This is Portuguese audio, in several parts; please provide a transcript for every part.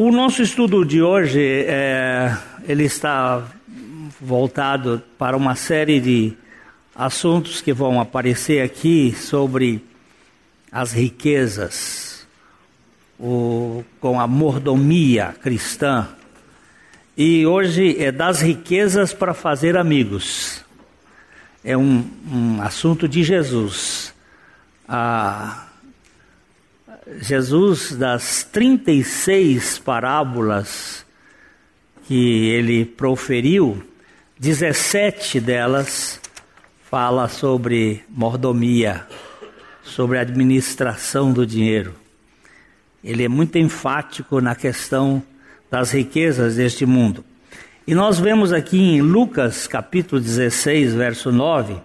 O nosso estudo de hoje é, ele está voltado para uma série de assuntos que vão aparecer aqui sobre as riquezas, o, com a mordomia cristã. E hoje é das riquezas para fazer amigos. É um, um assunto de Jesus. Ah, Jesus, das 36 parábolas que ele proferiu, 17 delas fala sobre mordomia, sobre administração do dinheiro. Ele é muito enfático na questão das riquezas deste mundo. E nós vemos aqui em Lucas capítulo 16, verso 9,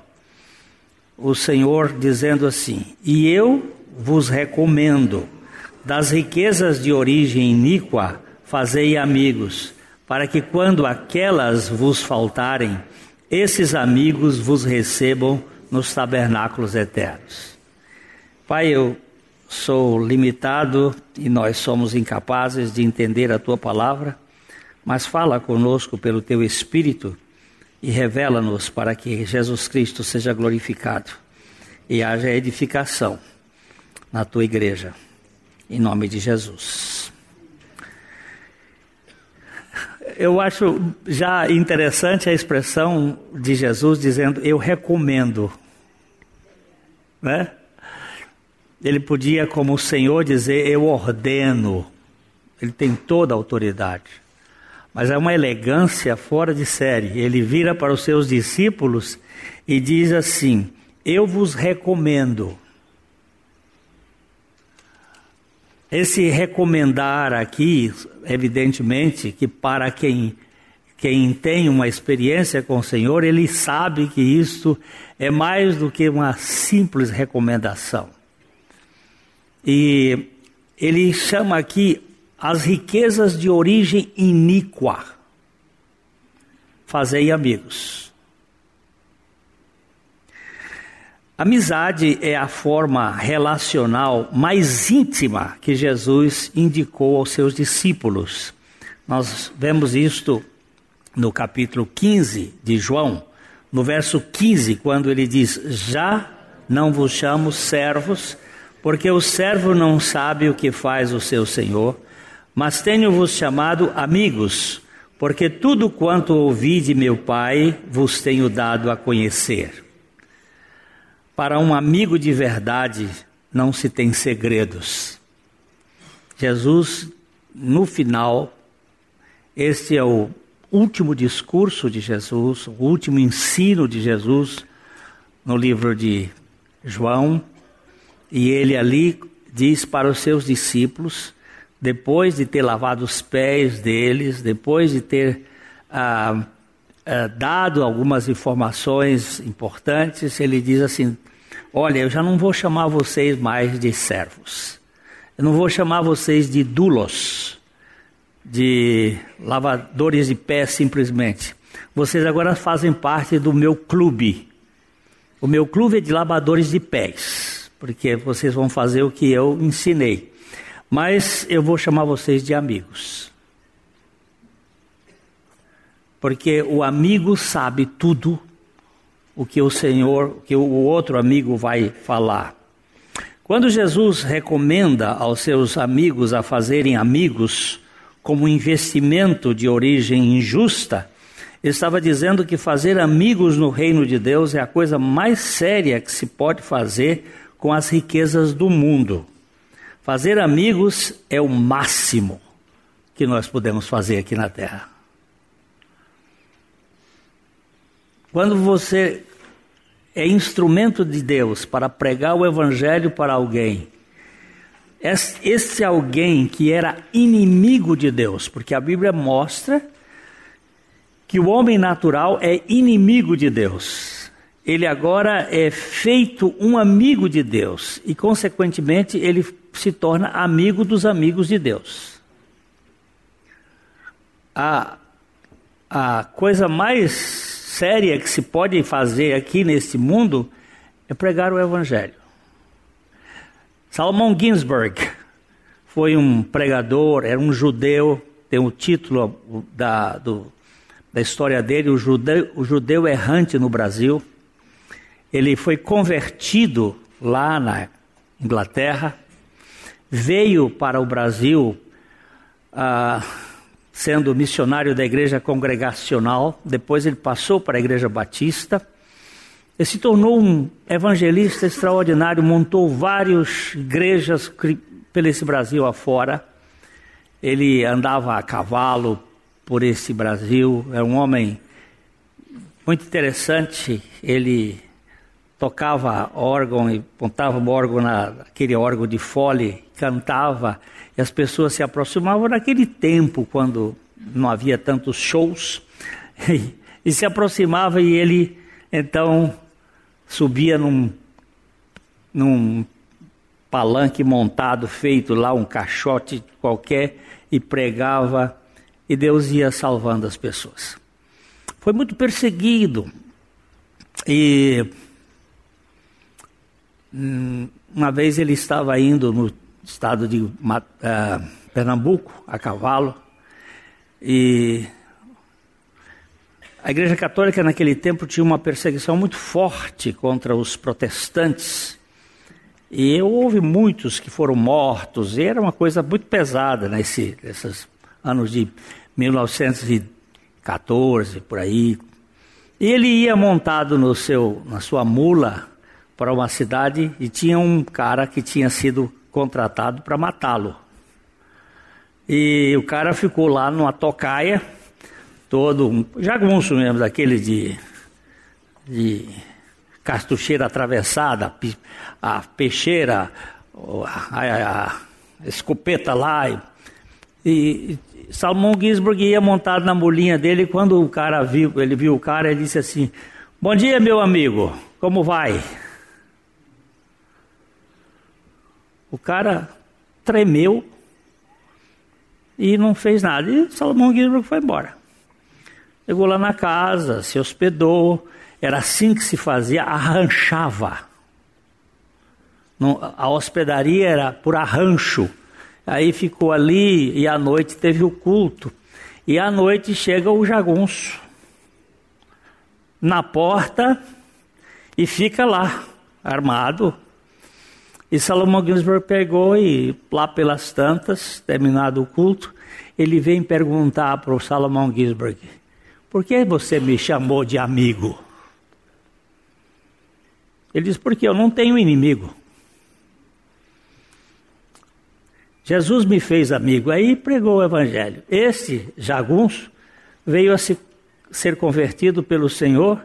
o Senhor dizendo assim: E eu vos recomendo, das riquezas de origem iníqua, fazei amigos, para que quando aquelas vos faltarem, esses amigos vos recebam nos tabernáculos eternos. Pai, eu sou limitado e nós somos incapazes de entender a tua palavra, mas fala conosco pelo teu Espírito e revela-nos para que Jesus Cristo seja glorificado e haja edificação na tua igreja. Em nome de Jesus. Eu acho já interessante a expressão de Jesus dizendo: Eu recomendo. Né? Ele podia, como o Senhor, dizer: Eu ordeno. Ele tem toda a autoridade. Mas é uma elegância fora de série. Ele vira para os seus discípulos e diz assim: Eu vos recomendo. Esse recomendar aqui, evidentemente, que para quem, quem tem uma experiência com o Senhor, ele sabe que isto é mais do que uma simples recomendação. E ele chama aqui as riquezas de origem iníqua. Fazei amigos. Amizade é a forma relacional mais íntima que Jesus indicou aos seus discípulos. Nós vemos isto no capítulo 15 de João, no verso 15, quando ele diz: Já não vos chamo servos, porque o servo não sabe o que faz o seu senhor, mas tenho-vos chamado amigos, porque tudo quanto ouvi de meu Pai vos tenho dado a conhecer. Para um amigo de verdade não se tem segredos. Jesus, no final, este é o último discurso de Jesus, o último ensino de Jesus no livro de João, e ele ali diz para os seus discípulos, depois de ter lavado os pés deles, depois de ter ah, é, dado algumas informações importantes, ele diz assim: Olha, eu já não vou chamar vocês mais de servos, eu não vou chamar vocês de dulos, de lavadores de pés simplesmente. Vocês agora fazem parte do meu clube. O meu clube é de lavadores de pés, porque vocês vão fazer o que eu ensinei. Mas eu vou chamar vocês de amigos porque o amigo sabe tudo o que o Senhor, que o outro amigo vai falar. Quando Jesus recomenda aos seus amigos a fazerem amigos como investimento de origem injusta, estava dizendo que fazer amigos no reino de Deus é a coisa mais séria que se pode fazer com as riquezas do mundo. Fazer amigos é o máximo que nós podemos fazer aqui na terra. Quando você é instrumento de Deus para pregar o Evangelho para alguém, esse alguém que era inimigo de Deus, porque a Bíblia mostra que o homem natural é inimigo de Deus. Ele agora é feito um amigo de Deus e, consequentemente, ele se torna amigo dos amigos de Deus. A, a coisa mais séria que se pode fazer aqui neste mundo é pregar o Evangelho. Salomão Ginsburg foi um pregador, era um judeu, tem o título da, do, da história dele, o judeu, o judeu errante no Brasil. Ele foi convertido lá na Inglaterra, veio para o Brasil ah, sendo missionário da igreja congregacional, depois ele passou para a igreja batista, ele se tornou um evangelista extraordinário, montou várias igrejas pelo esse Brasil afora. Ele andava a cavalo por esse Brasil, é um homem muito interessante. Ele tocava órgão e pontava o órgão naquele órgão de fole, cantava e as pessoas se aproximavam naquele tempo quando não havia tantos shows e, e se aproximava e ele então subia num, num palanque montado, feito lá, um caixote qualquer, e pregava, e Deus ia salvando as pessoas. Foi muito perseguido, e hum, uma vez ele estava indo no estado de uh, Pernambuco, a cavalo, e a Igreja Católica naquele tempo tinha uma perseguição muito forte contra os protestantes e houve muitos que foram mortos, e era uma coisa muito pesada nesse, nesses anos de 1914, por aí. E ele ia montado no seu, na sua mula para uma cidade e tinha um cara que tinha sido contratado para matá-lo. E o cara ficou lá numa tocaia, todo jagunço mesmo, daquele de, de cartucheira atravessada, a peixeira, a, a, a escopeta lá. E, e Salmão Ginsburg ia montado na mulinha dele. Quando o cara viu, ele viu o cara, ele disse assim: Bom dia, meu amigo, como vai? O cara tremeu e não fez nada. E Salomão Ginsburg foi embora. Chegou lá na casa, se hospedou. Era assim que se fazia, arranchava a hospedaria era por arrancho. Aí ficou ali e à noite teve o culto. E à noite chega o jagunço na porta e fica lá, armado. E Salomão Ginsburg pegou e lá pelas tantas, terminado o culto, ele vem perguntar para o Salomão Ginsburg: Por que você me chamou de amigo? Ele diz: Porque eu não tenho inimigo. Jesus me fez amigo, aí pregou o evangelho. Esse jagunço veio a se, ser convertido pelo Senhor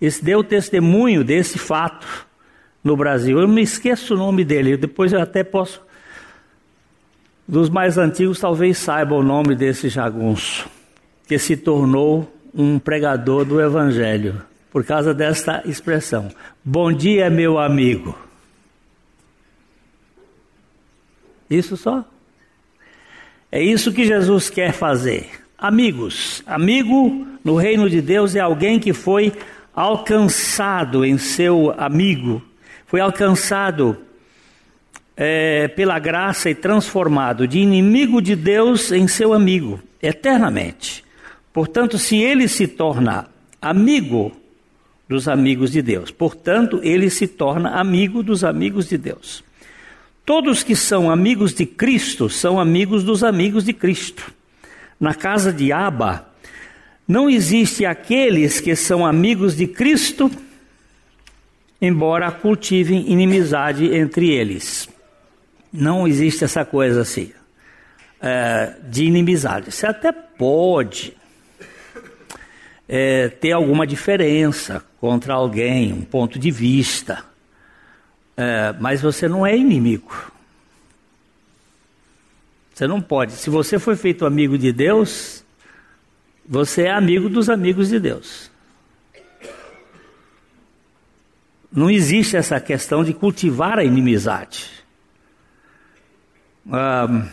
e deu testemunho desse fato no Brasil. Eu me esqueço o nome dele, depois eu até posso. Dos mais antigos, talvez saiba o nome desse jagunço, que se tornou um pregador do Evangelho, por causa desta expressão: Bom dia, meu amigo. Isso só. É isso que Jesus quer fazer. Amigos, amigo no reino de Deus é alguém que foi alcançado em seu amigo, foi alcançado é, pela graça e transformado de inimigo de Deus em seu amigo, eternamente. Portanto, se ele se torna amigo dos amigos de Deus, portanto, ele se torna amigo dos amigos de Deus. Todos que são amigos de Cristo são amigos dos amigos de Cristo. Na casa de Aba, não existe aqueles que são amigos de Cristo, embora cultivem inimizade entre eles. Não existe essa coisa assim, é, de inimizade. Você até pode é, ter alguma diferença contra alguém, um ponto de vista é, mas você não é inimigo. Você não pode. Se você foi feito amigo de Deus, você é amigo dos amigos de Deus. Não existe essa questão de cultivar a inimizade. Ah,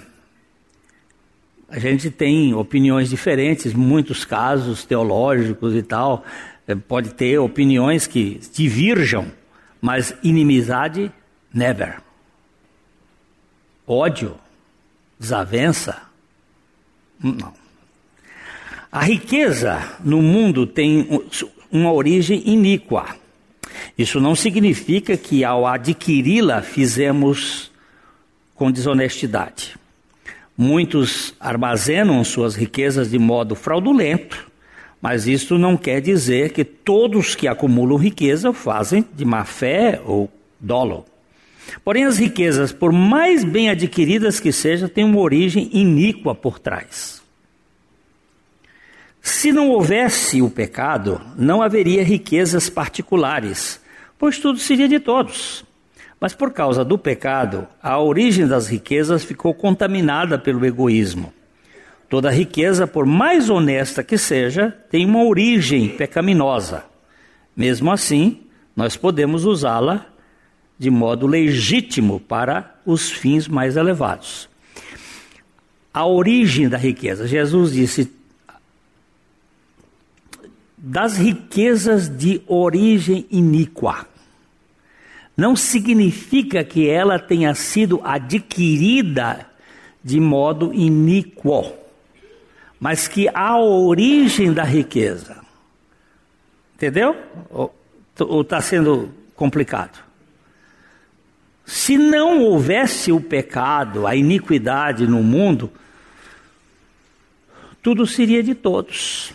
a gente tem opiniões diferentes, muitos casos teológicos e tal. É, pode ter opiniões que divirjam mas inimizade, never. Ódio, desavença? Não. A riqueza no mundo tem uma origem iníqua. Isso não significa que ao adquiri-la fizemos com desonestidade. Muitos armazenam suas riquezas de modo fraudulento, mas isso não quer dizer que todos que acumulam riqueza fazem de má fé ou dolo. Porém, as riquezas, por mais bem adquiridas que sejam, têm uma origem iníqua por trás. Se não houvesse o pecado, não haveria riquezas particulares, pois tudo seria de todos. Mas por causa do pecado, a origem das riquezas ficou contaminada pelo egoísmo. Toda riqueza, por mais honesta que seja, tem uma origem pecaminosa. Mesmo assim, nós podemos usá-la de modo legítimo para os fins mais elevados. A origem da riqueza. Jesus disse: das riquezas de origem iníqua. Não significa que ela tenha sido adquirida de modo iníquo, mas que a origem da riqueza. Entendeu? Ou está sendo complicado? Se não houvesse o pecado, a iniquidade no mundo, tudo seria de todos.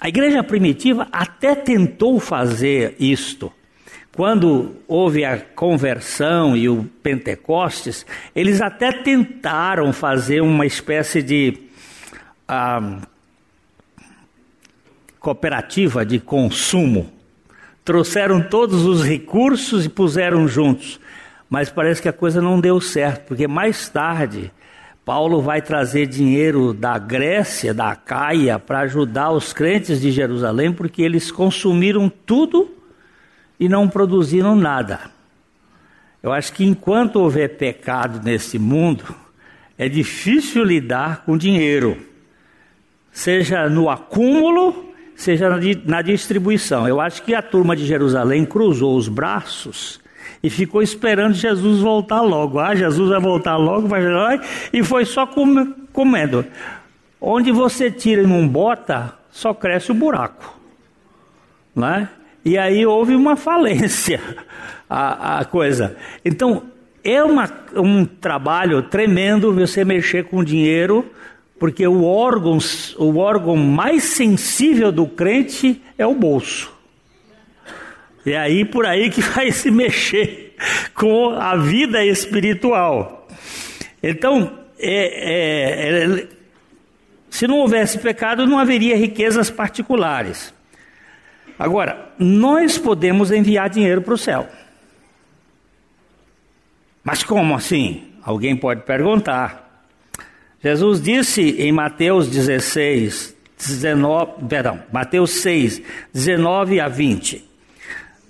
A igreja primitiva até tentou fazer isto. Quando houve a conversão e o Pentecostes, eles até tentaram fazer uma espécie de ah, cooperativa de consumo. Trouxeram todos os recursos e puseram juntos mas parece que a coisa não deu certo, porque mais tarde Paulo vai trazer dinheiro da Grécia, da Caia, para ajudar os crentes de Jerusalém, porque eles consumiram tudo e não produziram nada. Eu acho que enquanto houver pecado nesse mundo, é difícil lidar com dinheiro, seja no acúmulo, seja na distribuição. Eu acho que a turma de Jerusalém cruzou os braços e ficou esperando Jesus voltar logo. Ah, Jesus vai voltar logo, vai e foi só comendo. Onde você tira e não bota, só cresce o buraco, né? E aí houve uma falência, a, a coisa. Então é uma, um trabalho tremendo você mexer com dinheiro, porque o órgão, o órgão mais sensível do crente é o bolso. É aí por aí que vai se mexer com a vida espiritual. Então, é, é, é, se não houvesse pecado, não haveria riquezas particulares. Agora, nós podemos enviar dinheiro para o céu. Mas como assim? Alguém pode perguntar. Jesus disse em Mateus 16, 19, perdão, Mateus 6, 19 a 20: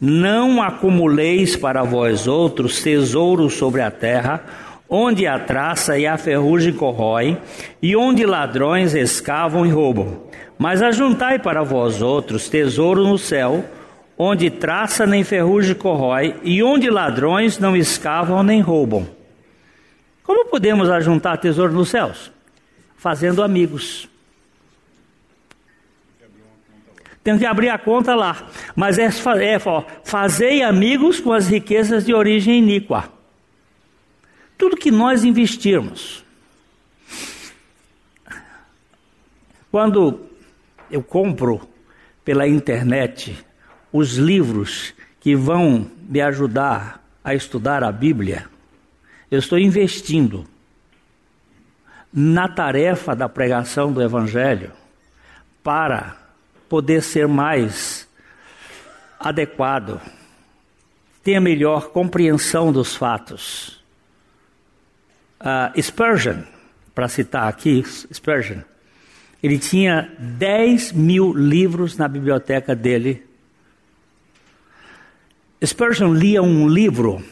não acumuleis para vós outros tesouros sobre a terra, onde a traça e a ferrugem corroem, e onde ladrões escavam e roubam. Mas ajuntai para vós outros tesouro no céu, onde traça nem ferrugem corrói, e onde ladrões não escavam nem roubam. Como podemos ajuntar tesouro nos céus? Fazendo amigos. Tem que abrir a conta lá. Mas é, é ó, fazei amigos com as riquezas de origem iníqua. Tudo que nós investirmos. Quando eu compro pela internet os livros que vão me ajudar a estudar a Bíblia, eu estou investindo na tarefa da pregação do Evangelho para poder ser mais adequado, tenha melhor compreensão dos fatos. Uh, Spurgeon, para citar aqui, Spurgeon, ele tinha 10 mil livros na biblioteca dele. Spurgeon lia um livro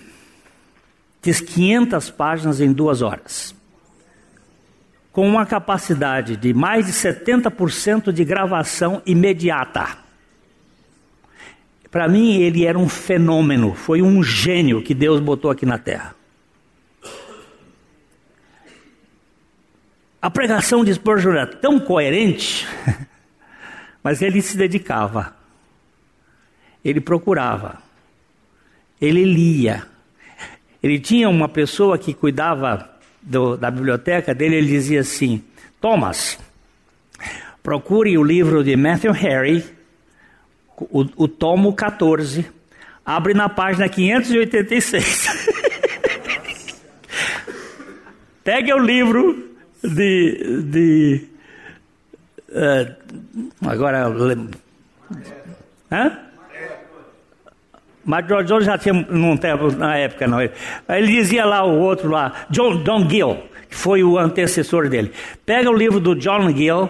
de 500 páginas em duas horas com uma capacidade de mais de 70% de gravação imediata. Para mim, ele era um fenômeno, foi um gênio que Deus botou aqui na terra. A pregação de Spurgeon era tão coerente, mas ele se dedicava, ele procurava, ele lia. Ele tinha uma pessoa que cuidava do, da biblioteca dele, ele dizia assim: Thomas, procure o livro de Matthew Harry, o, o tomo 14, abre na página 586. Pega o livro de. de uh, agora. Hã? Mas George Jones já tinha não tempo na época, não. Ele dizia lá o outro lá, John, John Gill, que foi o antecessor dele. Pega o livro do John Gill,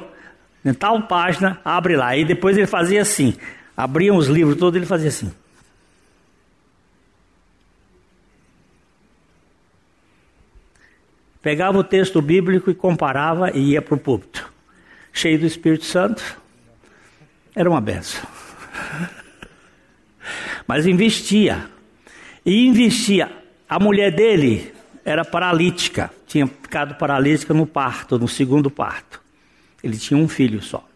em tal página, abre lá. E depois ele fazia assim. Abriam os livros todos, ele fazia assim. Pegava o texto bíblico e comparava e ia para o púlpito. Cheio do Espírito Santo. Era uma benção. Mas investia. E investia. A mulher dele era paralítica. Tinha ficado paralítica no parto, no segundo parto. Ele tinha um filho só.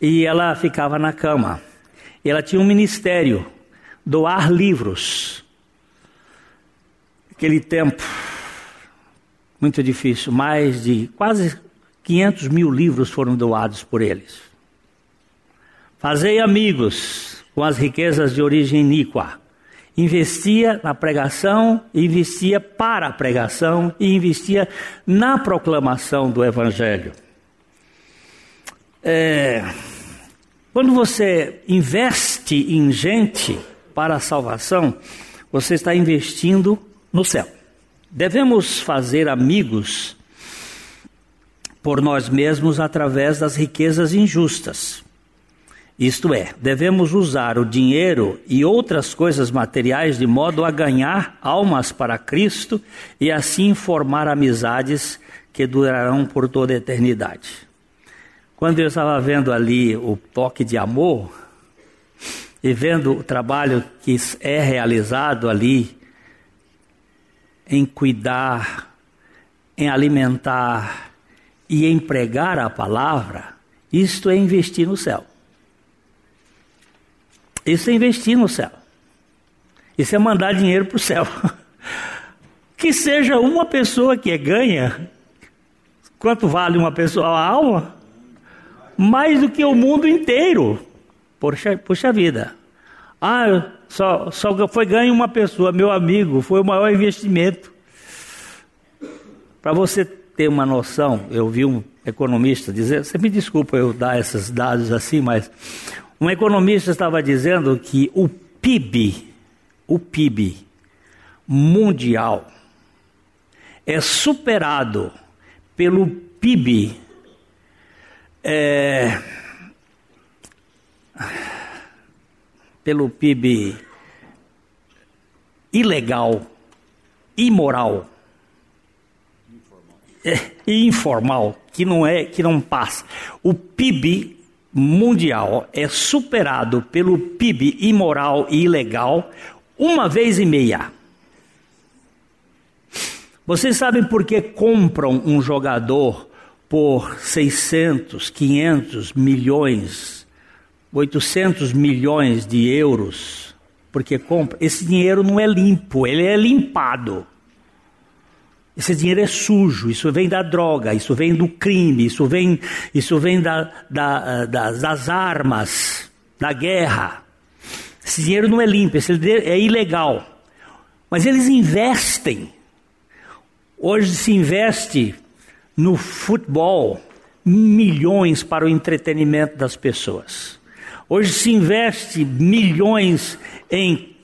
E ela ficava na cama. E ela tinha um ministério, doar livros. Aquele tempo, muito difícil, mais de quase 500 mil livros foram doados por eles. Fazei amigos com as riquezas de origem iníqua. Investia na pregação, investia para a pregação e investia na proclamação do Evangelho. É, quando você investe em gente para a salvação, você está investindo no céu. Devemos fazer amigos por nós mesmos através das riquezas injustas. Isto é, devemos usar o dinheiro e outras coisas materiais de modo a ganhar almas para Cristo e assim formar amizades que durarão por toda a eternidade. Quando eu estava vendo ali o toque de amor e vendo o trabalho que é realizado ali em cuidar, em alimentar e em pregar a palavra, isto é investir no céu. Isso é investir no céu. Isso é mandar dinheiro para o céu. Que seja uma pessoa que ganha. Quanto vale uma pessoa a alma? Mais do que o mundo inteiro. Puxa, puxa vida. Ah, só, só foi ganho uma pessoa, meu amigo, foi o maior investimento. Para você ter uma noção, eu vi um economista dizer, você me desculpa eu dar esses dados assim, mas um economista estava dizendo que o PIB, o PIB mundial é superado pelo PIB é, pelo PIB ilegal, imoral é, e informal, que não é, que não passa. O PIB mundial é superado pelo PIB imoral e ilegal uma vez e meia. Vocês sabem por que compram um jogador por 600, 500 milhões 800 milhões de euros, porque compra, esse dinheiro não é limpo, ele é limpado. Esse dinheiro é sujo, isso vem da droga, isso vem do crime, isso vem, isso vem da, da, das, das armas, da guerra. Esse dinheiro não é limpo, esse dinheiro é ilegal. Mas eles investem. Hoje se investe no futebol milhões para o entretenimento das pessoas. Hoje se investe milhões em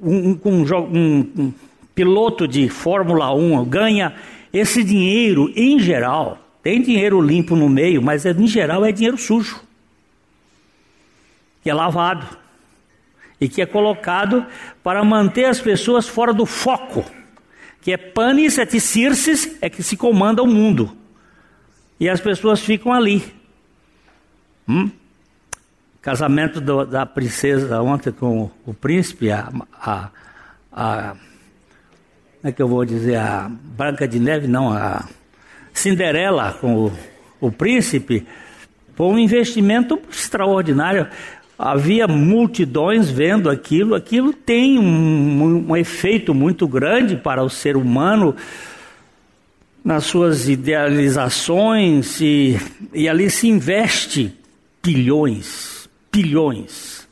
um, um, um, um piloto de Fórmula 1, ganha esse dinheiro em geral. Tem dinheiro limpo no meio, mas em geral é dinheiro sujo, que é lavado e que é colocado para manter as pessoas fora do foco, que é panis et circes, é que se comanda o mundo. E as pessoas ficam ali. Hum? Casamento do, da princesa ontem com o príncipe, a, a, a, é que eu vou dizer, a Branca de Neve, não, a Cinderela com o, o príncipe, foi um investimento extraordinário. Havia multidões vendo aquilo, aquilo tem um, um efeito muito grande para o ser humano nas suas idealizações e, e ali se investe bilhões, bilhões.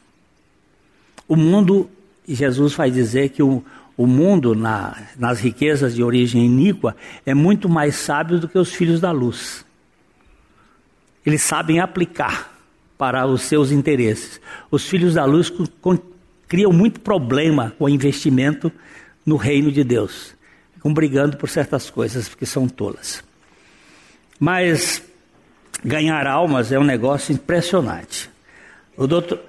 O mundo, Jesus vai dizer que o, o mundo na, nas riquezas de origem iníqua é muito mais sábio do que os filhos da luz. Eles sabem aplicar para os seus interesses. Os filhos da luz com, criam muito problema com o investimento no reino de Deus. Ficam brigando por certas coisas porque são tolas. Mas ganhar almas é um negócio impressionante. O doutor,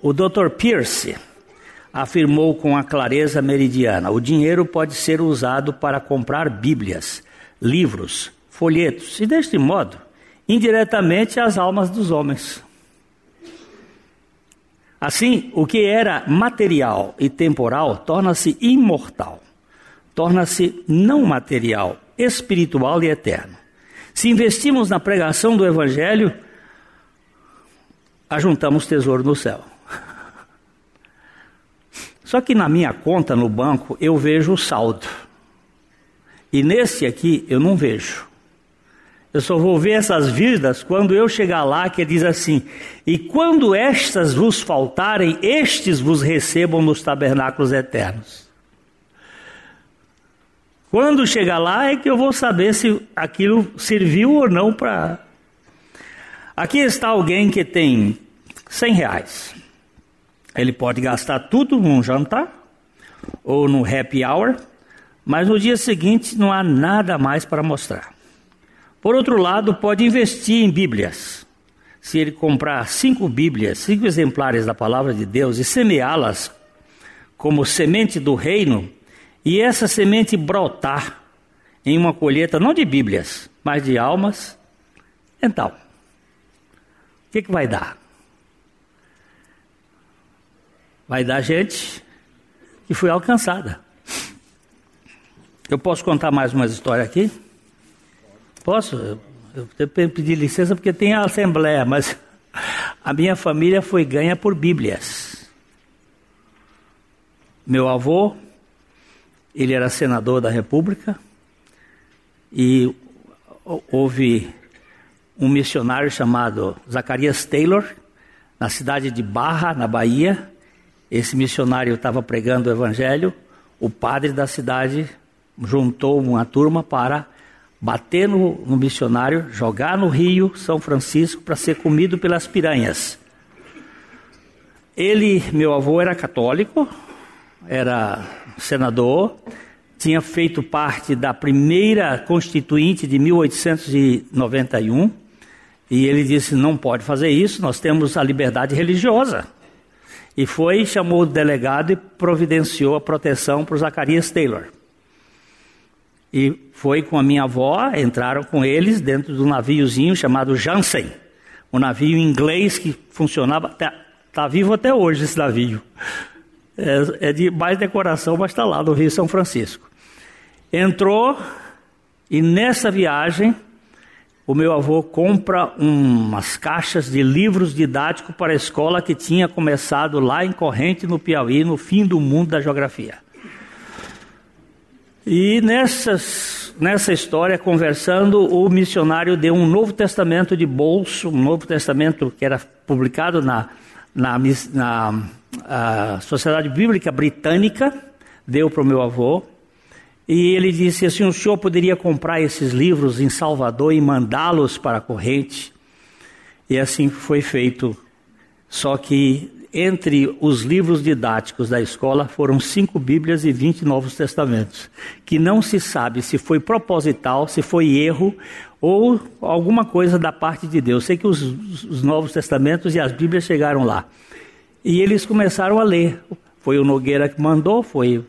o doutor Pierce afirmou com a clareza meridiana: o dinheiro pode ser usado para comprar Bíblias, livros, folhetos e, deste modo, indiretamente as almas dos homens. Assim, o que era material e temporal torna-se imortal, torna-se não material, espiritual e eterno. Se investimos na pregação do Evangelho, ajuntamos tesouro no céu. Só que na minha conta no banco eu vejo o saldo. E nesse aqui eu não vejo. Eu só vou ver essas vidas quando eu chegar lá, que diz assim: E quando estas vos faltarem, estes vos recebam nos tabernáculos eternos. Quando chegar lá é que eu vou saber se aquilo serviu ou não para. Aqui está alguém que tem 100 reais. Ele pode gastar tudo num jantar ou no happy hour, mas no dia seguinte não há nada mais para mostrar. Por outro lado, pode investir em Bíblias. Se ele comprar cinco Bíblias, cinco exemplares da palavra de Deus e semeá-las como semente do reino, e essa semente brotar em uma colheita não de Bíblias, mas de almas, então, o que, que vai dar? Vai dar gente que foi alcançada. Eu posso contar mais uma história aqui? Posso? Eu tenho pedir licença porque tem a assembleia, mas a minha família foi ganha por Bíblias. Meu avô, ele era senador da República e houve um missionário chamado Zacarias Taylor, na cidade de Barra, na Bahia. Esse missionário estava pregando o evangelho. O padre da cidade juntou uma turma para bater no, no missionário, jogar no rio São Francisco para ser comido pelas piranhas. Ele, meu avô, era católico, era senador, tinha feito parte da primeira constituinte de 1891, e ele disse: não pode fazer isso, nós temos a liberdade religiosa. E foi, chamou o delegado e providenciou a proteção para o Zacarias Taylor. E foi com a minha avó, entraram com eles dentro do naviozinho chamado Jansen, um navio inglês que funcionava, está tá vivo até hoje esse navio. É, é de mais decoração, mas está lá no Rio São Francisco. Entrou e nessa viagem o meu avô compra umas caixas de livros didáticos para a escola que tinha começado lá em Corrente, no Piauí, no fim do mundo da geografia. E nessas, nessa história, conversando, o missionário deu um Novo Testamento de bolso, um Novo Testamento que era publicado na, na, na Sociedade Bíblica Britânica, deu para o meu avô. E ele disse assim: o senhor poderia comprar esses livros em Salvador e mandá-los para a corrente? E assim foi feito. Só que entre os livros didáticos da escola foram cinco Bíblias e vinte Novos Testamentos, que não se sabe se foi proposital, se foi erro ou alguma coisa da parte de Deus. Sei que os, os Novos Testamentos e as Bíblias chegaram lá. E eles começaram a ler. Foi o Nogueira que mandou, foi.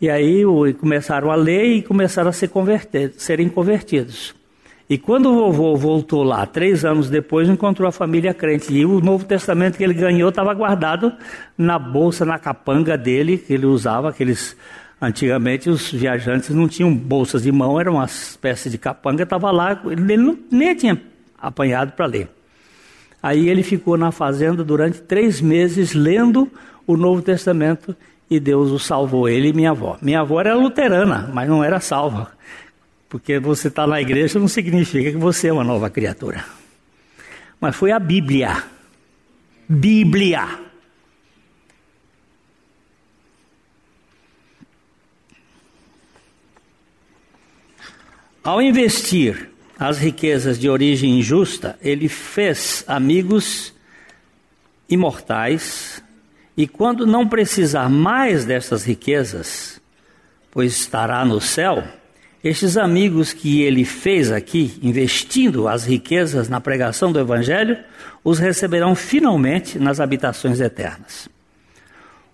E aí começaram a ler e começaram a ser converter, serem convertidos. E quando o vovô voltou lá, três anos depois, encontrou a família crente. E o Novo Testamento que ele ganhou estava guardado na bolsa, na capanga dele, que ele usava, aqueles Antigamente os viajantes não tinham bolsas de mão, era uma espécie de capanga, estava lá, ele não, nem tinha apanhado para ler. Aí ele ficou na fazenda durante três meses lendo o Novo Testamento e Deus o salvou, ele e minha avó. Minha avó era luterana, mas não era salva. Porque você está na igreja não significa que você é uma nova criatura. Mas foi a Bíblia. Bíblia. Ao investir as riquezas de origem injusta, ele fez amigos imortais, e quando não precisar mais dessas riquezas, pois estará no céu, estes amigos que ele fez aqui, investindo as riquezas na pregação do Evangelho, os receberão finalmente nas habitações eternas.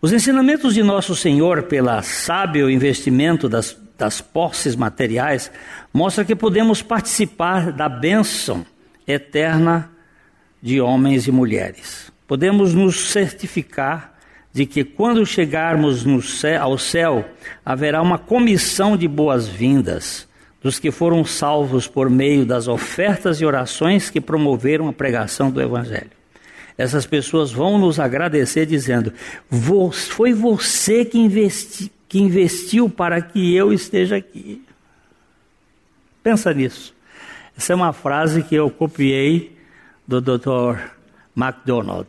Os ensinamentos de nosso Senhor, pela sábio investimento das das posses materiais, mostra que podemos participar da bênção eterna de homens e mulheres. Podemos nos certificar de que quando chegarmos céu, ao céu, haverá uma comissão de boas-vindas dos que foram salvos por meio das ofertas e orações que promoveram a pregação do Evangelho. Essas pessoas vão nos agradecer dizendo: Foi você que investi, que investiu para que eu esteja aqui. Pensa nisso. Essa é uma frase que eu copiei do Dr. MacDonald.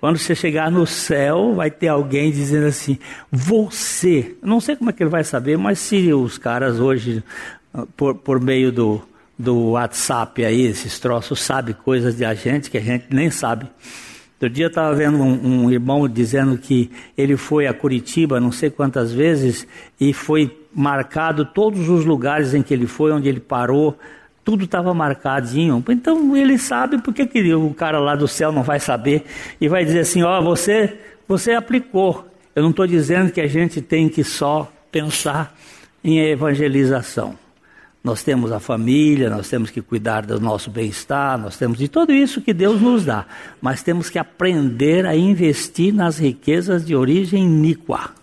Quando você chegar no céu, vai ter alguém dizendo assim: Você. Não sei como é que ele vai saber, mas se os caras hoje, por, por meio do, do WhatsApp aí, esses troços, sabem coisas de a gente que a gente nem sabe. Outro dia eu estava vendo um, um, irmão dizendo que ele foi a Curitiba não sei quantas vezes e foi marcado todos os lugares em que ele foi, onde ele parou, tudo estava marcadinho. Então ele sabe, por que, que o cara lá do céu não vai saber e vai dizer assim: ó, oh, você, você aplicou. Eu não estou dizendo que a gente tem que só pensar em evangelização. Nós temos a família, nós temos que cuidar do nosso bem-estar, nós temos de tudo isso que Deus nos dá, mas temos que aprender a investir nas riquezas de origem iníqua.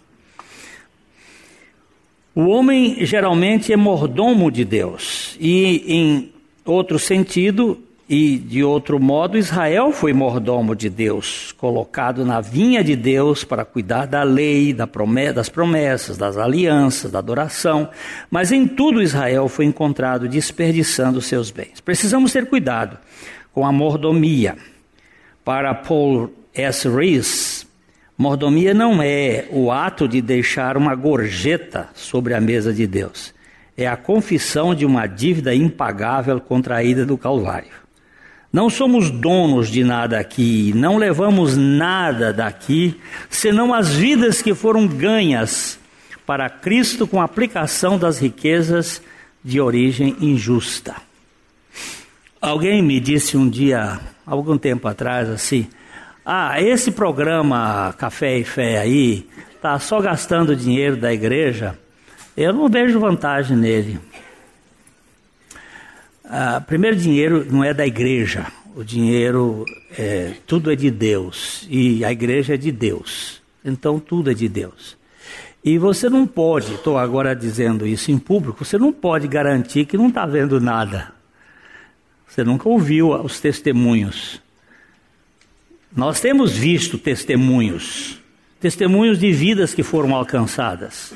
O homem geralmente é mordomo de Deus, e em outro sentido, e de outro modo, Israel foi mordomo de Deus, colocado na vinha de Deus para cuidar da lei, das promessas, das alianças, da adoração. Mas em tudo Israel foi encontrado desperdiçando seus bens. Precisamos ter cuidado com a mordomia. Para Paul S. Rees, mordomia não é o ato de deixar uma gorjeta sobre a mesa de Deus. É a confissão de uma dívida impagável contraída do Calvário. Não somos donos de nada aqui, não levamos nada daqui, senão as vidas que foram ganhas para Cristo com a aplicação das riquezas de origem injusta. Alguém me disse um dia, algum tempo atrás, assim: Ah, esse programa Café e Fé aí está só gastando dinheiro da igreja. Eu não vejo vantagem nele. Ah, primeiro, dinheiro não é da igreja. O dinheiro, é, tudo é de Deus. E a igreja é de Deus. Então, tudo é de Deus. E você não pode, estou agora dizendo isso em público, você não pode garantir que não está vendo nada. Você nunca ouviu os testemunhos. Nós temos visto testemunhos, testemunhos de vidas que foram alcançadas.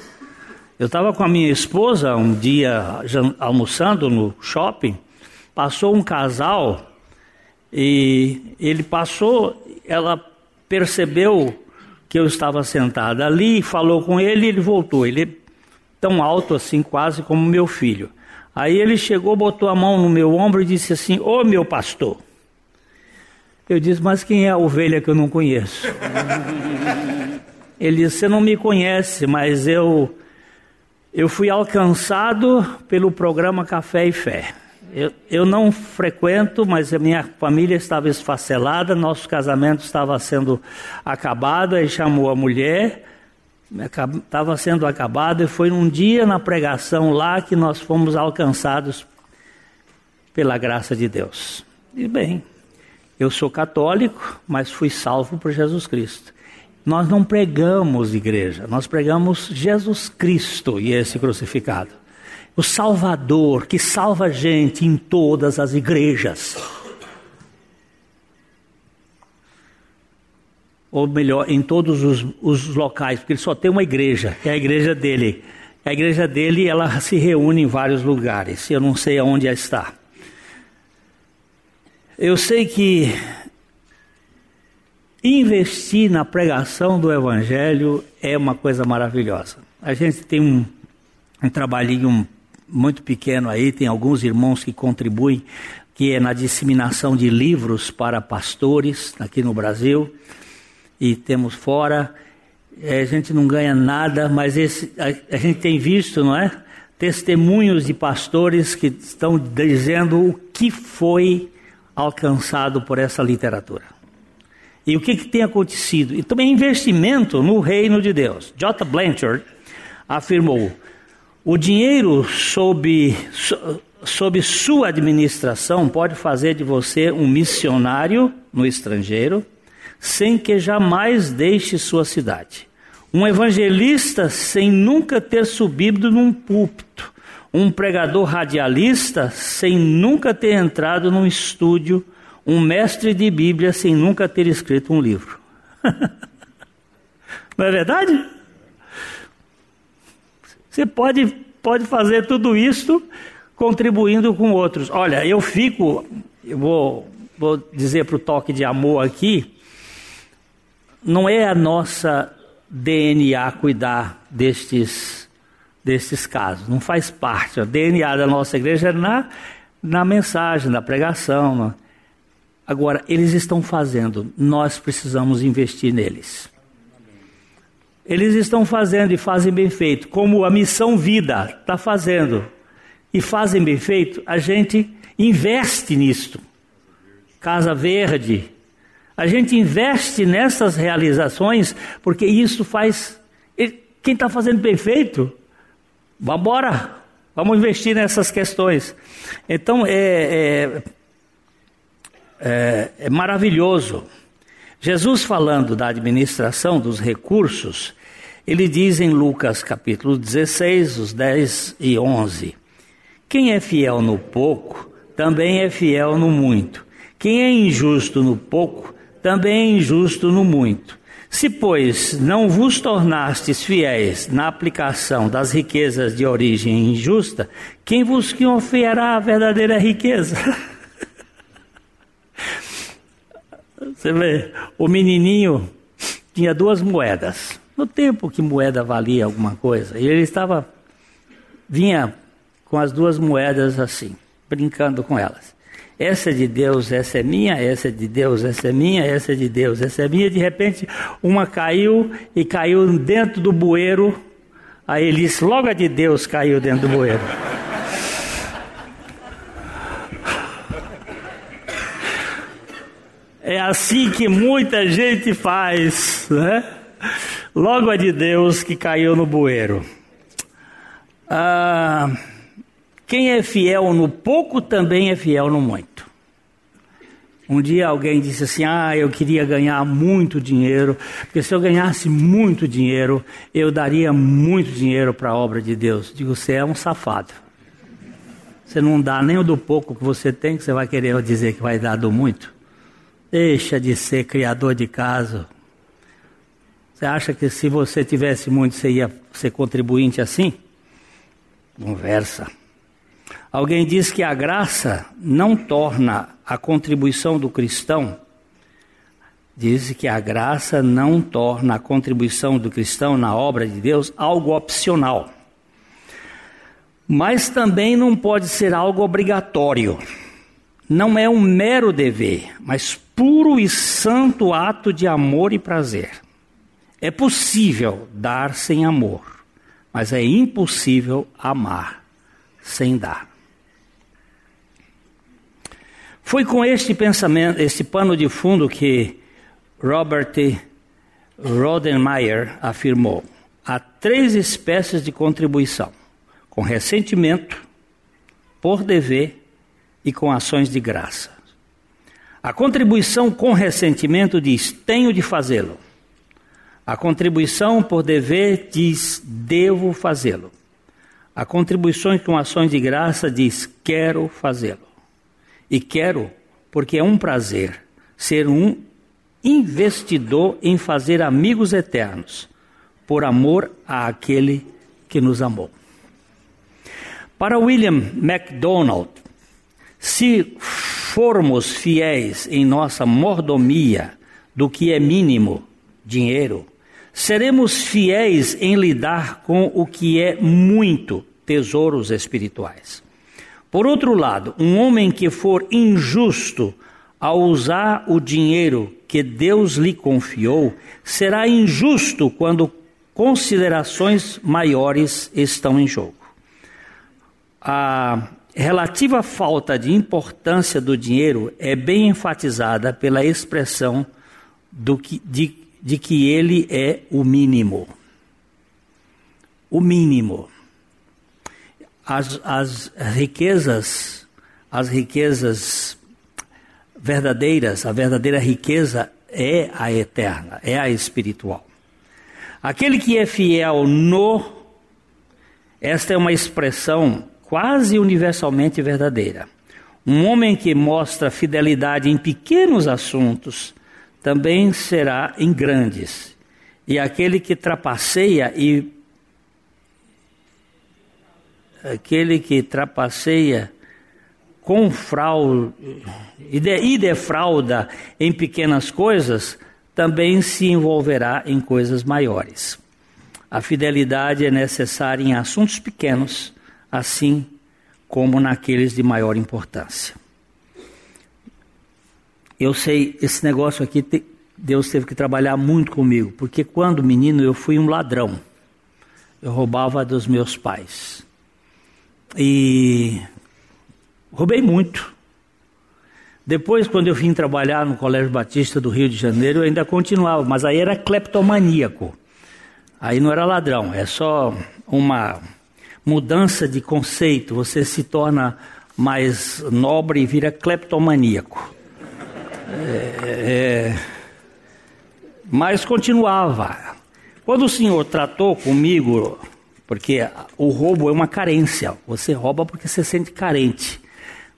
Eu estava com a minha esposa um dia almoçando no shopping, passou um casal e ele passou, ela percebeu que eu estava sentada ali, falou com ele e ele voltou. Ele é tão alto assim, quase como meu filho. Aí ele chegou, botou a mão no meu ombro e disse assim: Ô meu pastor. Eu disse: Mas quem é a ovelha que eu não conheço? ele disse: Você não me conhece, mas eu eu fui alcançado pelo programa Café e Fé. Eu, eu não frequento, mas a minha família estava esfacelada, nosso casamento estava sendo acabado, aí chamou a mulher, estava sendo acabado, e foi um dia na pregação lá que nós fomos alcançados pela graça de Deus. E bem, eu sou católico, mas fui salvo por Jesus Cristo. nós não pregamos igreja, nós pregamos Jesus Cristo e esse crucificado. O Salvador que salva a gente em todas as igrejas. Ou melhor, em todos os, os locais, porque ele só tem uma igreja, que é a igreja dele. A igreja dele, ela se reúne em vários lugares, eu não sei aonde ela está. Eu sei que investir na pregação do Evangelho é uma coisa maravilhosa. A gente tem um, um trabalhinho muito pequeno aí, tem alguns irmãos que contribuem, que é na disseminação de livros para pastores aqui no Brasil, e temos fora. É, a gente não ganha nada, mas esse, a, a gente tem visto, não é? Testemunhos de pastores que estão dizendo o que foi alcançado por essa literatura. E o que, que tem acontecido? E também investimento no reino de Deus. J. Blanchard afirmou: o dinheiro sob, sob sua administração pode fazer de você um missionário no estrangeiro, sem que jamais deixe sua cidade. Um evangelista sem nunca ter subido num púlpito um pregador radialista sem nunca ter entrado num estúdio, um mestre de Bíblia sem nunca ter escrito um livro. Não é verdade? Você pode, pode fazer tudo isso contribuindo com outros. Olha, eu fico, eu vou, vou dizer para o toque de amor aqui, não é a nossa DNA cuidar destes desses casos. Não faz parte. O DNA da nossa igreja é na, na mensagem, na pregação. Agora, eles estão fazendo, nós precisamos investir neles. Eles estão fazendo e fazem bem feito, como a missão vida está fazendo. E fazem bem feito, a gente investe nisto. Casa Verde. A gente investe nessas realizações, porque isso faz. Quem está fazendo bem feito Vamos embora, vamos investir nessas questões. Então é, é, é, é maravilhoso. Jesus falando da administração dos recursos, ele diz em Lucas capítulo 16, os 10 e 11: Quem é fiel no pouco, também é fiel no muito. Quem é injusto no pouco, também é injusto no muito. Se, pois, não vos tornastes fiéis na aplicação das riquezas de origem injusta, quem vos confiará a verdadeira riqueza? Você vê, o menininho tinha duas moedas. No tempo que moeda valia alguma coisa, e ele estava vinha com as duas moedas assim, brincando com elas essa é de Deus, essa é minha, essa é de Deus, essa é minha, essa é de Deus, essa é minha. De repente, uma caiu e caiu dentro do bueiro. Aí ele disse: logo a de Deus caiu dentro do bueiro. É assim que muita gente faz, né? Logo a de Deus que caiu no bueiro. Ah, quem é fiel no pouco também é fiel no muito. Um dia alguém disse assim: Ah, eu queria ganhar muito dinheiro, porque se eu ganhasse muito dinheiro, eu daria muito dinheiro para a obra de Deus. Digo, você é um safado. Você não dá nem o do pouco que você tem, que você vai querer dizer que vai dar do muito. Deixa de ser criador de caso. Você acha que se você tivesse muito, você ia ser contribuinte assim? Conversa. Alguém diz que a graça não torna a contribuição do cristão, diz que a graça não torna a contribuição do cristão na obra de Deus algo opcional. Mas também não pode ser algo obrigatório. Não é um mero dever, mas puro e santo ato de amor e prazer. É possível dar sem amor, mas é impossível amar sem dar. Foi com este pensamento, este pano de fundo que Robert Rodenmeyer afirmou: há três espécies de contribuição: com ressentimento, por dever e com ações de graça. A contribuição com ressentimento diz: tenho de fazê-lo, A contribuição por dever diz devo fazê-lo. A contribuição com ações de graça diz quero fazê-lo. E quero porque é um prazer ser um investidor em fazer amigos eternos, por amor àquele que nos amou. Para William MacDonald, se formos fiéis em nossa mordomia do que é mínimo, dinheiro, seremos fiéis em lidar com o que é muito, tesouros espirituais. Por outro lado, um homem que for injusto ao usar o dinheiro que Deus lhe confiou, será injusto quando considerações maiores estão em jogo. A relativa falta de importância do dinheiro é bem enfatizada pela expressão que, de, de que ele é o mínimo. O mínimo. As, as riquezas, as riquezas verdadeiras, a verdadeira riqueza é a eterna, é a espiritual. Aquele que é fiel no, esta é uma expressão quase universalmente verdadeira. Um homem que mostra fidelidade em pequenos assuntos também será em grandes. E aquele que trapaceia e aquele que trapaceia com fraude e defrauda em pequenas coisas, também se envolverá em coisas maiores. A fidelidade é necessária em assuntos pequenos assim como naqueles de maior importância. Eu sei, esse negócio aqui, Deus teve que trabalhar muito comigo, porque quando menino eu fui um ladrão. Eu roubava dos meus pais. E roubei muito. Depois, quando eu vim trabalhar no Colégio Batista do Rio de Janeiro, eu ainda continuava, mas aí era cleptomaníaco. Aí não era ladrão, é só uma mudança de conceito, você se torna mais nobre e vira cleptomaníaco. É, é, mas continuava. Quando o senhor tratou comigo, porque o roubo é uma carência, você rouba porque você se sente carente.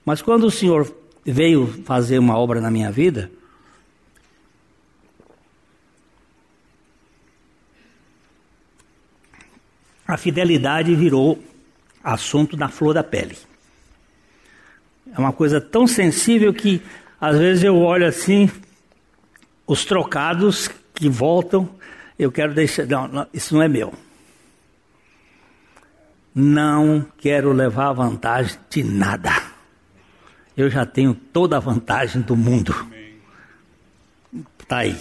Mas quando o senhor veio fazer uma obra na minha vida, a fidelidade virou assunto da flor da pele. É uma coisa tão sensível que às vezes eu olho assim, os trocados que voltam, eu quero deixar. Não, não, isso não é meu. Não quero levar vantagem de nada. Eu já tenho toda a vantagem do mundo. Está aí.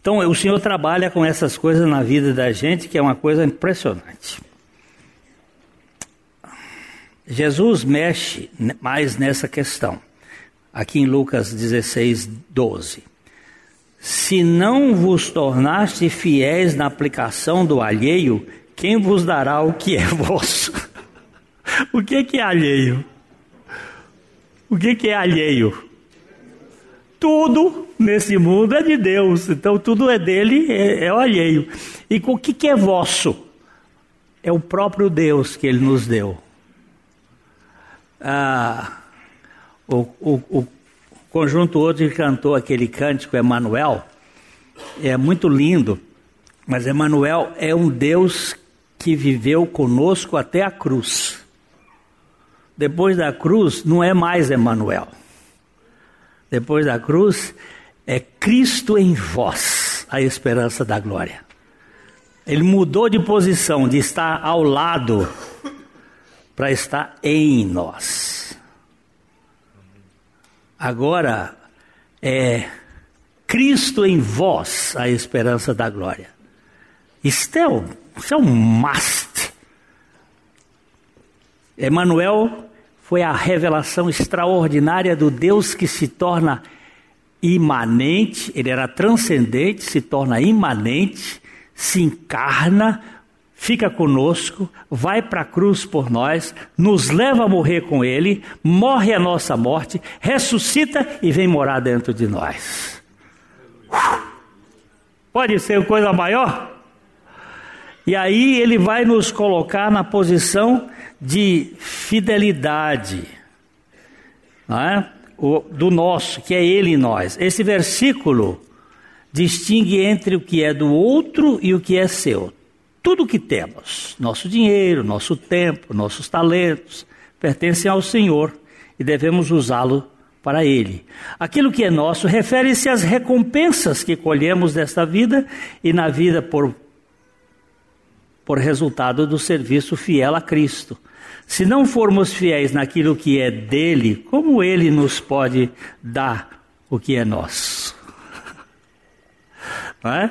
Então, o Senhor trabalha com essas coisas na vida da gente, que é uma coisa impressionante. Jesus mexe mais nessa questão, aqui em Lucas 16, 12. Se não vos tornaste fiéis na aplicação do alheio, quem vos dará o que é vosso? o que, que é alheio? O que, que é alheio? Tudo nesse mundo é de Deus, então tudo é dele, é, é o alheio. E o que, que é vosso? É o próprio Deus que ele nos deu. Ah, o, o, o conjunto outro que cantou aquele cântico, Emanuel, é muito lindo, mas Emanuel é um Deus que viveu conosco até a cruz. Depois da cruz, não é mais Emanuel depois da cruz, é Cristo em vós, a esperança da glória. Ele mudou de posição, de estar ao lado, para estar em nós. Agora é Cristo em vós, a esperança da glória. Isto isto é um must. Emmanuel foi a revelação extraordinária do Deus que se torna imanente, ele era transcendente, se torna imanente, se encarna, fica conosco, vai para a cruz por nós, nos leva a morrer com ele, morre a nossa morte, ressuscita e vem morar dentro de nós. Pode ser coisa maior? E aí ele vai nos colocar na posição de fidelidade é? o, do nosso, que é ele e nós. Esse versículo distingue entre o que é do outro e o que é seu. Tudo que temos, nosso dinheiro, nosso tempo, nossos talentos, pertencem ao Senhor e devemos usá-lo para Ele. Aquilo que é nosso refere-se às recompensas que colhemos desta vida e na vida por, por resultado do serviço fiel a Cristo. Se não formos fiéis naquilo que é dele, como ele nos pode dar o que é nosso? Não é?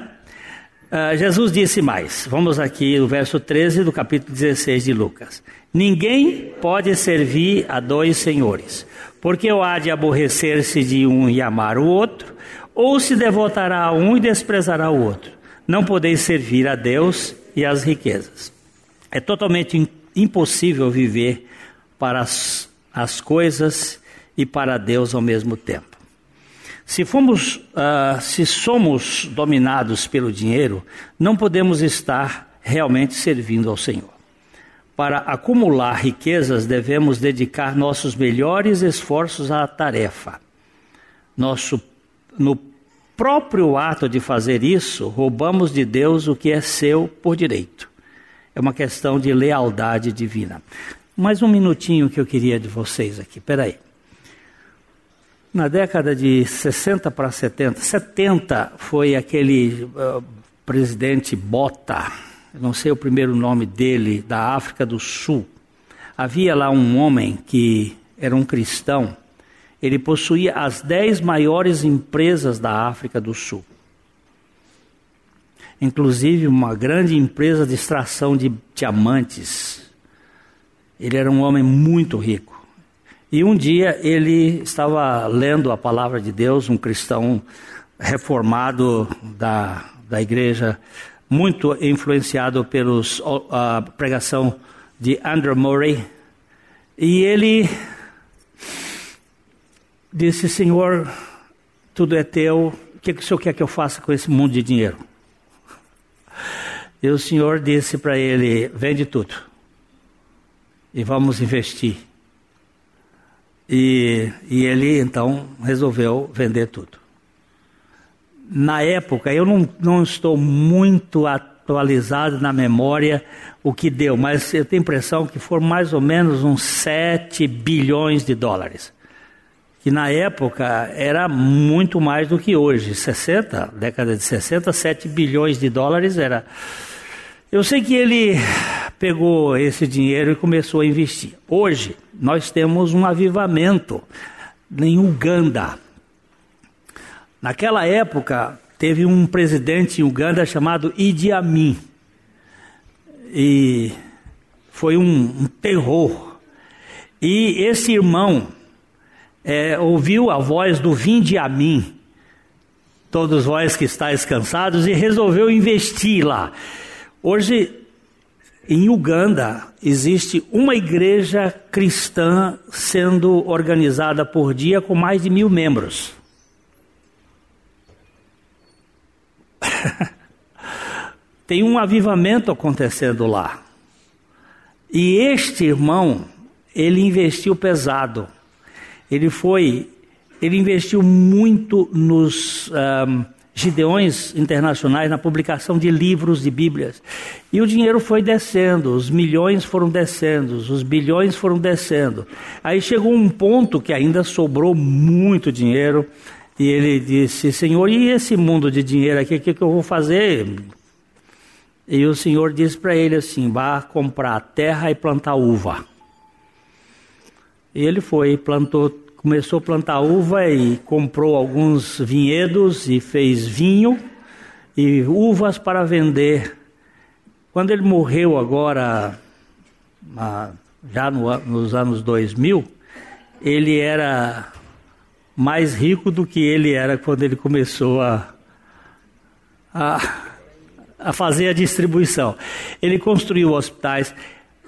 Uh, Jesus disse mais, vamos aqui no verso 13 do capítulo 16 de Lucas: Ninguém pode servir a dois senhores, porque ou há de aborrecer-se de um e amar o outro, ou se devotará a um e desprezará o outro. Não podeis servir a Deus e às riquezas. É totalmente impossível viver para as, as coisas e para Deus ao mesmo tempo. Se fomos, uh, se somos dominados pelo dinheiro, não podemos estar realmente servindo ao Senhor. Para acumular riquezas, devemos dedicar nossos melhores esforços à tarefa. Nosso, no próprio ato de fazer isso, roubamos de Deus o que é seu por direito. É uma questão de lealdade divina. Mais um minutinho que eu queria de vocês aqui, peraí. Na década de 60 para 70, 70 foi aquele uh, presidente Bota, não sei o primeiro nome dele, da África do Sul. Havia lá um homem que era um cristão, ele possuía as dez maiores empresas da África do Sul. Inclusive uma grande empresa de extração de diamantes. Ele era um homem muito rico. E um dia ele estava lendo a palavra de Deus, um cristão reformado da, da igreja muito influenciado pelos a pregação de Andrew Murray, e ele disse: Senhor, tudo é teu, o que, que o Senhor quer que eu faça com esse mundo de dinheiro? E o Senhor disse para ele: vende tudo e vamos investir. E, e ele então resolveu vender tudo na época, eu não, não estou muito atualizado na memória o que deu, mas eu tenho a impressão que foram mais ou menos uns 7 bilhões de dólares. Que na época era muito mais do que hoje. 60, década de 60, 7 bilhões de dólares era. Eu sei que ele pegou esse dinheiro e começou a investir. Hoje, nós temos um avivamento em Uganda Naquela época, teve um presidente em Uganda chamado Idi Amin. E foi um, um terror. E esse irmão é, ouviu a voz do Vinde Amin, todos vós que estáis cansados, e resolveu investir lá. Hoje, em Uganda, existe uma igreja cristã sendo organizada por dia com mais de mil membros. Tem um avivamento acontecendo lá. E este irmão, ele investiu pesado. Ele foi, ele investiu muito nos um, gideões internacionais, na publicação de livros de Bíblias. E o dinheiro foi descendo, os milhões foram descendo, os bilhões foram descendo. Aí chegou um ponto que ainda sobrou muito dinheiro e ele disse: Senhor, e esse mundo de dinheiro aqui, o que, que eu vou fazer? E o Senhor disse para ele assim: vá comprar terra e plantar uva. Ele foi, plantou, começou a plantar uva e comprou alguns vinhedos e fez vinho e uvas para vender. Quando ele morreu agora, já no, nos anos 2000, ele era mais rico do que ele era quando ele começou a, a, a fazer a distribuição. Ele construiu hospitais.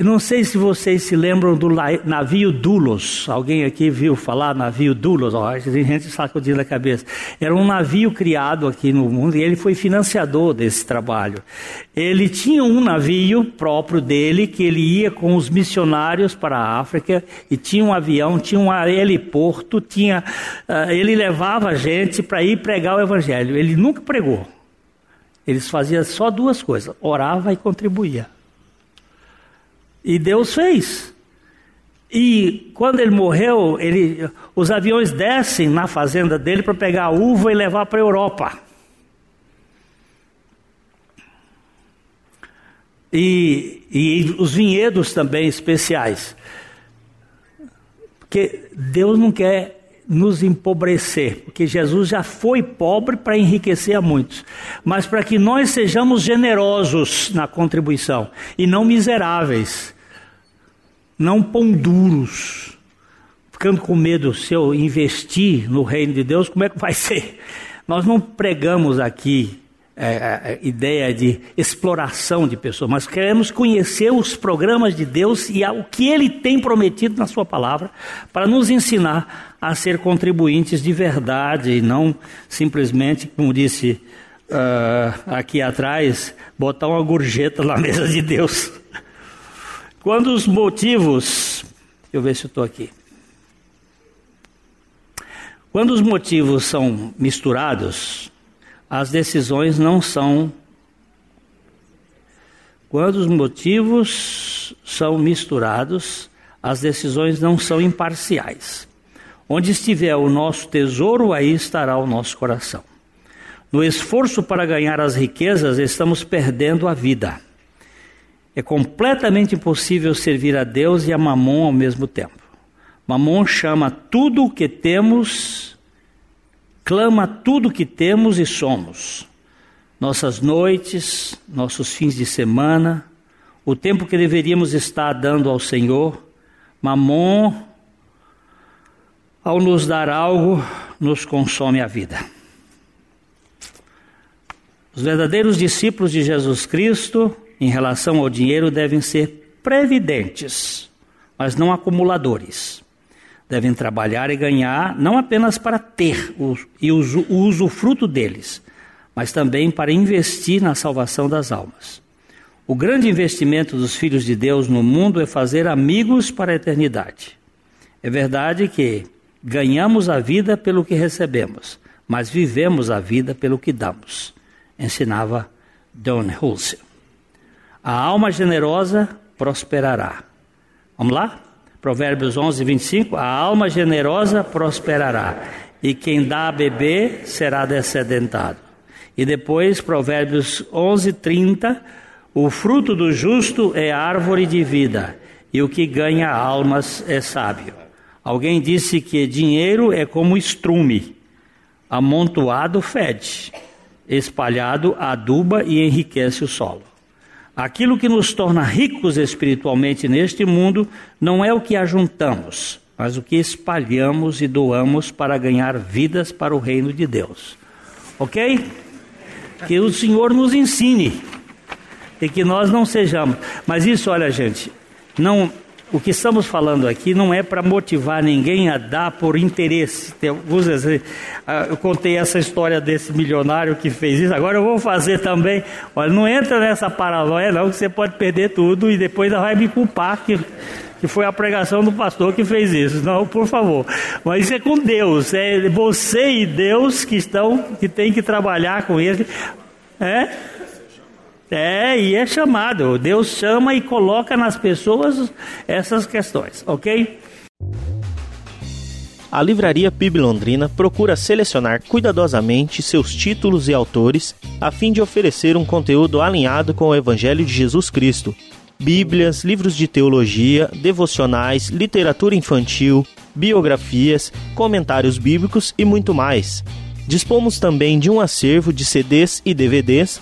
Não sei se vocês se lembram do navio Dulos. Alguém aqui viu falar navio Dulos? Oh, a gente sacudindo a cabeça. Era um navio criado aqui no mundo e ele foi financiador desse trabalho. Ele tinha um navio próprio dele que ele ia com os missionários para a África e tinha um avião, tinha um heliporto, tinha, uh, ele levava gente para ir pregar o evangelho. Ele nunca pregou. Eles faziam só duas coisas: orava e contribuía. E Deus fez. E quando ele morreu, ele, os aviões descem na fazenda dele para pegar a uva e levar para a Europa. E, e os vinhedos também especiais. Porque Deus não quer nos empobrecer, porque Jesus já foi pobre para enriquecer a muitos, mas para que nós sejamos generosos na contribuição e não miseráveis, não pão duros, ficando com medo se eu investir no reino de Deus, como é que vai ser? Nós não pregamos aqui é, é, é, ideia de exploração de pessoas, mas queremos conhecer os programas de Deus e o que Ele tem prometido na Sua palavra para nos ensinar a ser contribuintes de verdade e não simplesmente, como disse uh, aqui atrás, botar uma gorjeta na mesa de Deus. Quando os motivos, deixa eu ver se eu estou aqui. Quando os motivos são misturados, as decisões não são. Quando os motivos são misturados, as decisões não são imparciais. Onde estiver o nosso tesouro, aí estará o nosso coração. No esforço para ganhar as riquezas, estamos perdendo a vida. É completamente impossível servir a Deus e a Mamon ao mesmo tempo. Mamon chama tudo o que temos clama tudo que temos e somos. Nossas noites, nossos fins de semana, o tempo que deveríamos estar dando ao Senhor, Mamon, ao nos dar algo, nos consome a vida. Os verdadeiros discípulos de Jesus Cristo, em relação ao dinheiro, devem ser previdentes, mas não acumuladores devem trabalhar e ganhar, não apenas para ter o, e o, usufruto deles, mas também para investir na salvação das almas. O grande investimento dos filhos de Deus no mundo é fazer amigos para a eternidade. É verdade que ganhamos a vida pelo que recebemos, mas vivemos a vida pelo que damos, ensinava Don Hulse. A alma generosa prosperará. Vamos lá? Provérbios 11, 25: A alma generosa prosperará, e quem dá a beber será descedentado. E depois, Provérbios 11, 30: O fruto do justo é árvore de vida, e o que ganha almas é sábio. Alguém disse que dinheiro é como estrume, amontoado fede, espalhado aduba e enriquece o solo. Aquilo que nos torna ricos espiritualmente neste mundo não é o que ajuntamos, mas o que espalhamos e doamos para ganhar vidas para o reino de Deus. Ok? Que o Senhor nos ensine e que nós não sejamos. Mas isso, olha, gente, não o que estamos falando aqui não é para motivar ninguém a dar por interesse. Ah, eu contei essa história desse milionário que fez isso, agora eu vou fazer também. Olha, não entra nessa paranoia, não, que você pode perder tudo e depois vai me culpar que, que foi a pregação do pastor que fez isso. Não, por favor. Mas isso é com Deus, é você e Deus que estão, que tem que trabalhar com ele. É? É, e é chamado. Deus chama e coloca nas pessoas essas questões, ok? A Livraria PIB Londrina procura selecionar cuidadosamente seus títulos e autores a fim de oferecer um conteúdo alinhado com o Evangelho de Jesus Cristo. Bíblias, livros de teologia, devocionais, literatura infantil, biografias, comentários bíblicos e muito mais. Dispomos também de um acervo de CDs e DVDs